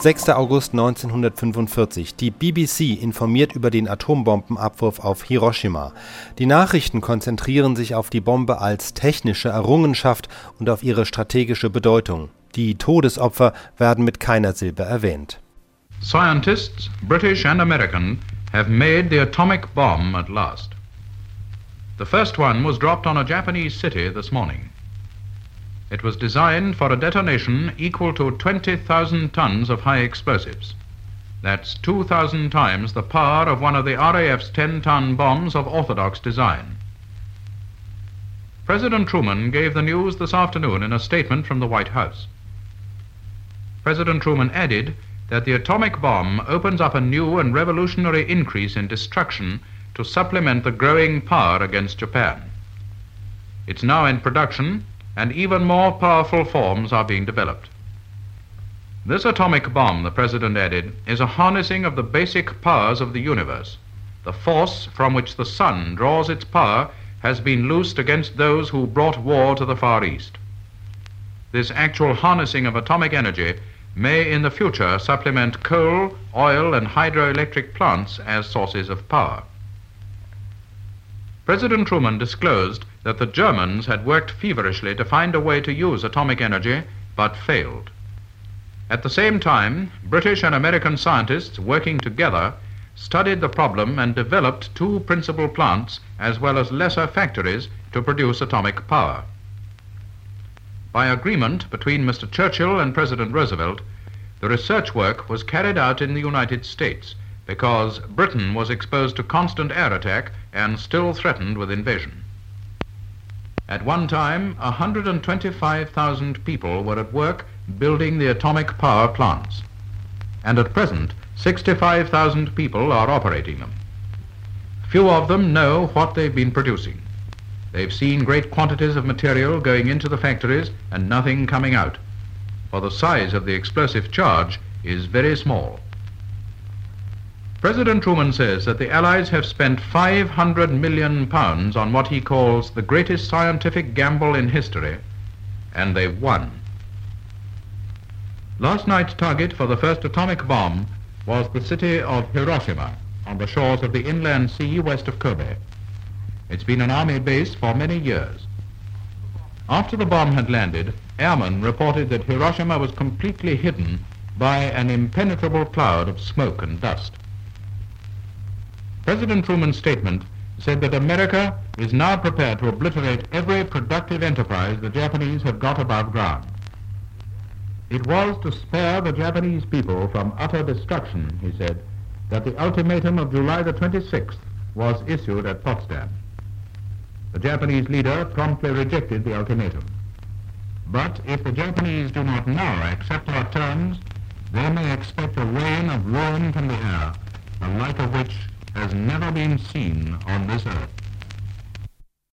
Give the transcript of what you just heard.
6. August 1945. Die BBC informiert über den Atombombenabwurf auf Hiroshima. Die Nachrichten konzentrieren sich auf die Bombe als technische Errungenschaft und auf ihre strategische Bedeutung. Die Todesopfer werden mit keiner Silbe erwähnt. Scientists, British and American, have made the atomic bomb at last. The first one was dropped on a Japanese city this morning. It was designed for a detonation equal to 20,000 tons of high explosives. That's 2,000 times the power of one of the RAF's 10 ton bombs of orthodox design. President Truman gave the news this afternoon in a statement from the White House. President Truman added that the atomic bomb opens up a new and revolutionary increase in destruction to supplement the growing power against Japan. It's now in production and even more powerful forms are being developed. This atomic bomb, the President added, is a harnessing of the basic powers of the universe. The force from which the sun draws its power has been loosed against those who brought war to the Far East. This actual harnessing of atomic energy may in the future supplement coal, oil, and hydroelectric plants as sources of power. President Truman disclosed that the Germans had worked feverishly to find a way to use atomic energy, but failed. At the same time, British and American scientists working together studied the problem and developed two principal plants as well as lesser factories to produce atomic power. By agreement between Mr. Churchill and President Roosevelt, the research work was carried out in the United States because Britain was exposed to constant air attack and still threatened with invasion. At one time, 125,000 people were at work building the atomic power plants. And at present, 65,000 people are operating them. Few of them know what they've been producing. They've seen great quantities of material going into the factories and nothing coming out, for the size of the explosive charge is very small. President Truman says that the Allies have spent 500 million pounds on what he calls the greatest scientific gamble in history, and they've won. Last night's target for the first atomic bomb was the city of Hiroshima on the shores of the inland sea west of Kobe. It's been an army base for many years. After the bomb had landed, airmen reported that Hiroshima was completely hidden by an impenetrable cloud of smoke and dust. President Truman's statement said that America is now prepared to obliterate every productive enterprise the Japanese have got above ground. It was to spare the Japanese people from utter destruction, he said, that the ultimatum of July the 26th was issued at Potsdam. The Japanese leader promptly rejected the ultimatum. But if the Japanese do not now accept our terms, they may expect a rain of ruin from the air, the like of which has never been seen on this earth.